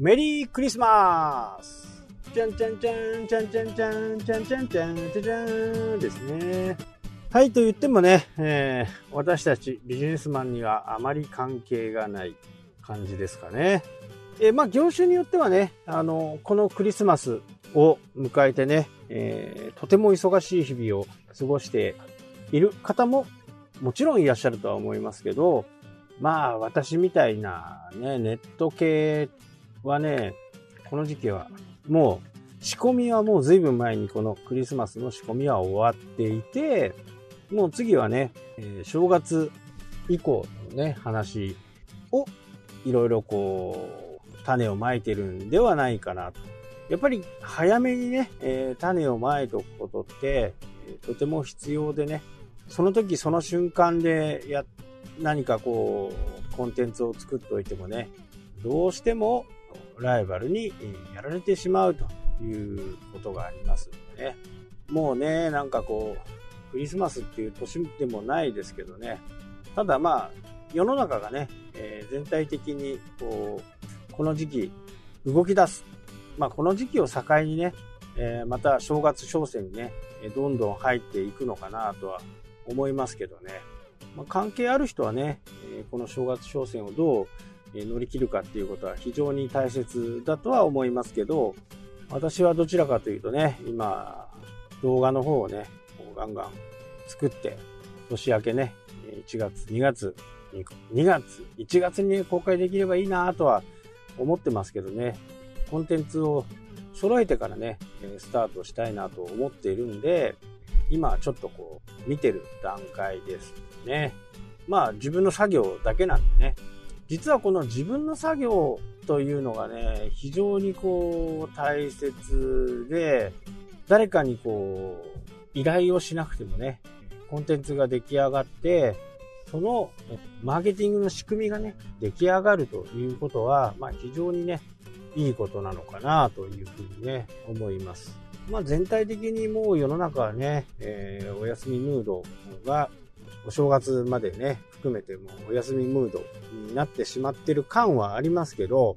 メリークリスマスじゃんじゃんじゃんじゃんじゃんじゃんじゃんじゃんじゃんじゃんですね。はいと言ってもね、えー、私たちビジネスマンにはあまり関係がない感じですかね。えー、まあ業種によってはね、あの、このクリスマスを迎えてね、えー、とても忙しい日々を過ごしている方ももちろんいらっしゃるとは思いますけど、まあ私みたいなね、ネット系はね、この時期はもう仕込みはもう随分前にこのクリスマスの仕込みは終わっていて、もう次はね、えー、正月以降のね、話をいろいろこう、種をまいてるんではないかなと。やっぱり早めにね、えー、種をまいておくことって、えー、とても必要でね、その時その瞬間でや、何かこう、コンテンツを作っておいてもね、どうしてもライバルにやられてしまうということがありますんでね。もうね、なんかこう、クリスマスっていう年でもないですけどね。ただまあ、世の中がね、えー、全体的にこう、この時期動き出す。まあこの時期を境にね、えー、また正月商戦にね、どんどん入っていくのかなとは思いますけどね。まあ、関係ある人はね、えこの正月商戦をどう乗り切るかっていうことは非常に大切だとは思いますけど、私はどちらかというとね、今、動画の方をね、ガンガン作って、年明けね、1月、2月、2月、1月に、公開できればいいなとは思ってますけどね、コンテンツを揃えてからね、スタートしたいなと思っているんで、今ちょっとこう見てる段階ですね。まあ自分の作業だけなんでね。実はこの自分の作業というのがね、非常にこう大切で、誰かにこう依頼をしなくてもね、コンテンツが出来上がって、そのマーケティングの仕組みがね、出来上がるということは、まあ非常にね、いいことなのかなというふうにね、思います。まあ、全体的にもう世の中はね、えー、お休みムードがお正月までね、含めてもうお休みムードになってしまってる感はありますけど、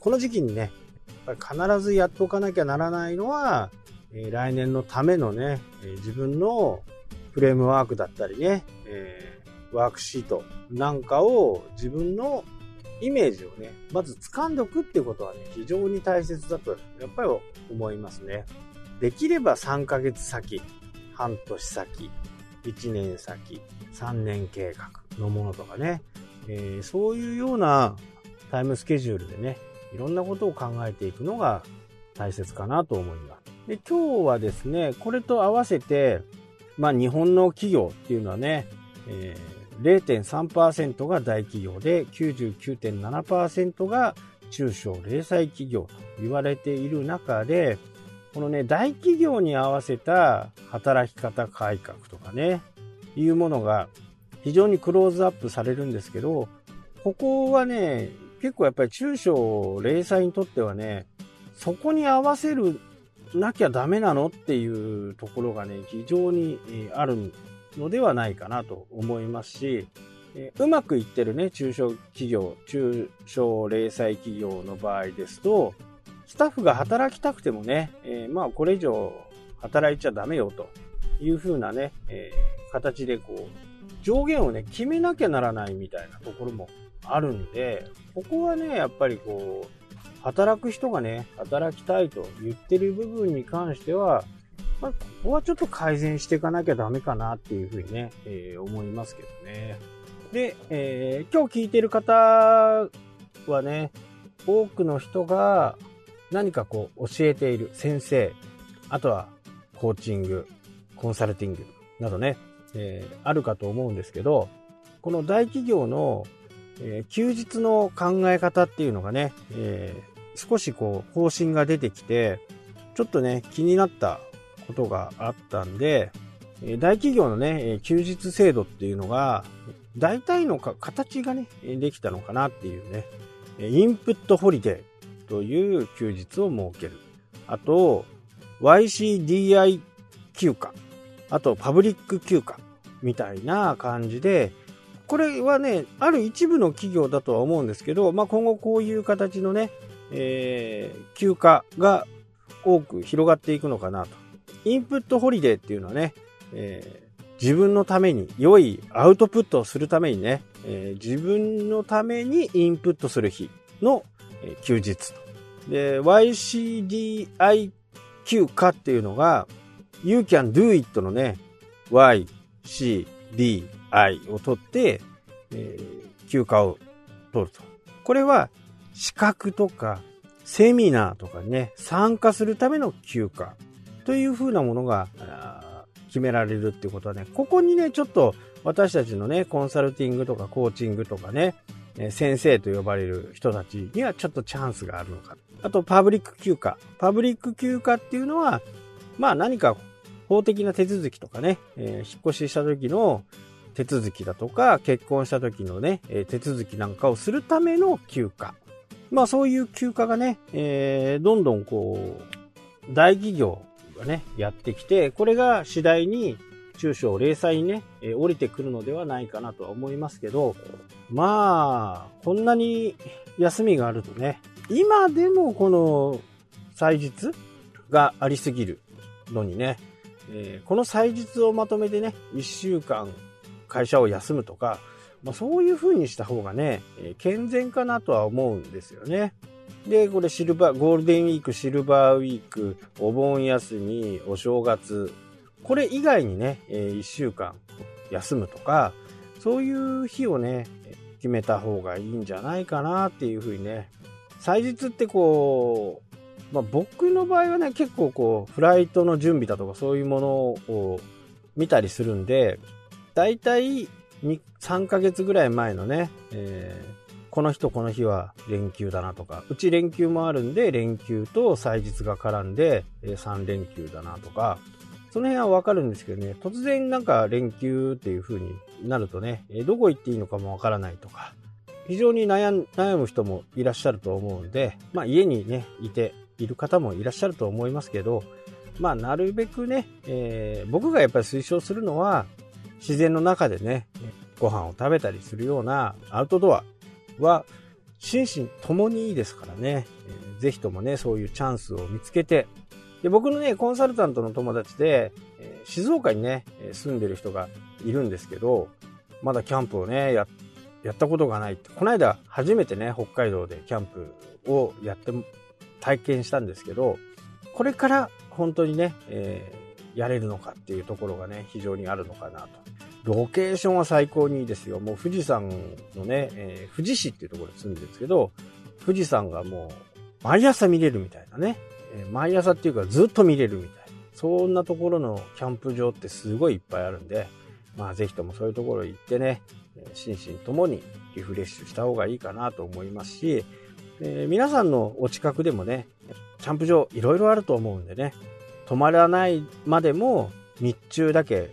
この時期にね、必ずやっとかなきゃならないのは、えー、来年のためのね、えー、自分のフレームワークだったりね、えー、ワークシートなんかを自分のイメージをね、まず掴んでおくっていうことはね、非常に大切だと、やっぱり思いますね。できれば3ヶ月先、半年先、1年先、3年計画のものとかね、えー、そういうようなタイムスケジュールでね、いろんなことを考えていくのが大切かなと思います。で、今日はですね、これと合わせて、まあ日本の企業っていうのはね、えー、0.3%が大企業で99.7%が中小零細企業と言われている中で、このね、大企業に合わせた働き方改革とかね、いうものが非常にクローズアップされるんですけど、ここはね、結構やっぱり中小零細にとってはね、そこに合わせるなきゃダメなのっていうところがね、非常にあるのではないかなと思いますし、うまくいってるね、中小企業、中小零細企業の場合ですと、スタッフが働きたくてもね、えー、まあこれ以上働いちゃダメよというふうなね、えー、形でこう、上限をね、決めなきゃならないみたいなところもあるんで、ここはね、やっぱりこう、働く人がね、働きたいと言ってる部分に関しては、まあ、ここはちょっと改善していかなきゃダメかなっていうふうにね、えー、思いますけどね。で、えー、今日聞いてる方はね、多くの人が何かこう教えている先生、あとはコーチング、コンサルティングなどね、えー、あるかと思うんですけど、この大企業の、えー、休日の考え方っていうのがね、えー、少しこう方針が出てきて、ちょっとね、気になったことがあったんで、大企業のね、休日制度っていうのが、大体の形がね、できたのかなっていうね、インプットホリデーという休日を設ける。あと、YCDI 休暇。あと、パブリック休暇。みたいな感じで、これはね、ある一部の企業だとは思うんですけど、まあ、今後こういう形のね、えー、休暇が多く広がっていくのかなと。インプットホリデーっていうのはね、えー、自分のために良いアウトプットをするためにね、えー、自分のためにインプットする日の、休日。で、YCDI 休暇っていうのが、You can do it のね、Y, C, D, I を取って、えー、休暇を取ると。これは資格とかセミナーとかにね、参加するための休暇というふうなものが決められるっていうことはね、ここにね、ちょっと私たちのね、コンサルティングとかコーチングとかね、先生と呼ばれる人たちにはちょっとチャンスがあるのか。あと、パブリック休暇。パブリック休暇っていうのは、まあ何か法的な手続きとかね、えー、引っ越しした時の手続きだとか、結婚した時のね、え手続きなんかをするための休暇。まあそういう休暇がね、えー、どんどんこう、大企業がね、やってきて、これが次第に中小零細にね、え、降りてくるのではないかなとは思いますけど、まあ、こんなに休みがあるとね、今でもこの祭日がありすぎるのにね、えー、この祭日をまとめてね、1週間会社を休むとか、まあ、そういう風にした方がね、え、健全かなとは思うんですよね。で、これシルバー、ゴールデンウィーク、シルバーウィーク、お盆休み、お正月、これ以外にね、え、1週間休むとか、そういう日をね、決めた方がいいんじゃないかなっていう風にね、祭日ってこう、まあ、僕の場合はね、結構こう、フライトの準備だとかそういうものを見たりするんで、だいたい3ヶ月ぐらい前のね、えー、この日とこの日は連休だなとか、うち連休もあるんで、連休と祭日が絡んで、え3連休だなとか、その辺はわかるんですけどね、突然なんか連休っていう風になるとね、どこ行っていいのかもわからないとか、非常に悩む人もいらっしゃると思うんで、まあ家にね、いている方もいらっしゃると思いますけど、まあなるべくね、えー、僕がやっぱり推奨するのは、自然の中でね、ご飯を食べたりするようなアウトドアは心身ともにいいですからね、ぜひともね、そういうチャンスを見つけて、で僕のね、コンサルタントの友達で、えー、静岡にね、住んでる人がいるんですけど、まだキャンプをね、や、やったことがないって、この間初めてね、北海道でキャンプをやって体験したんですけど、これから本当にね、えー、やれるのかっていうところがね、非常にあるのかなと。ロケーションは最高にいいですよ。もう富士山のね、えー、富士市っていうところに住んでるんですけど、富士山がもう毎朝見れるみたいなね。え、毎朝っていうかずっと見れるみたいな。そんなところのキャンプ場ってすごいいっぱいあるんで、まあぜひともそういうところ行ってね、心身ともにリフレッシュした方がいいかなと思いますし、えー、皆さんのお近くでもね、キャンプ場いろいろあると思うんでね、泊まらないまでも日中だけ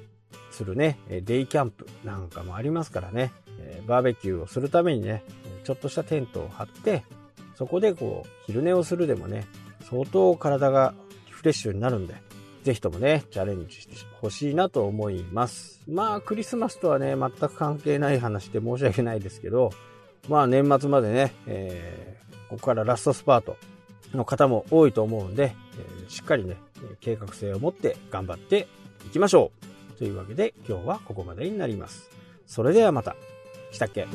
するね、デイキャンプなんかもありますからね、えバーベキューをするためにね、ちょっとしたテントを張って、そこでこう、昼寝をするでもね、相当体がフレッシュになるんで、ぜひともね、チャレンジしてほしいなと思います。まあ、クリスマスとはね、全く関係ない話で申し訳ないですけど、まあ、年末までね、えー、ここからラストスパートの方も多いと思うんで、えー、しっかりね、計画性を持って頑張っていきましょう。というわけで今日はここまでになります。それではまた。したっけ？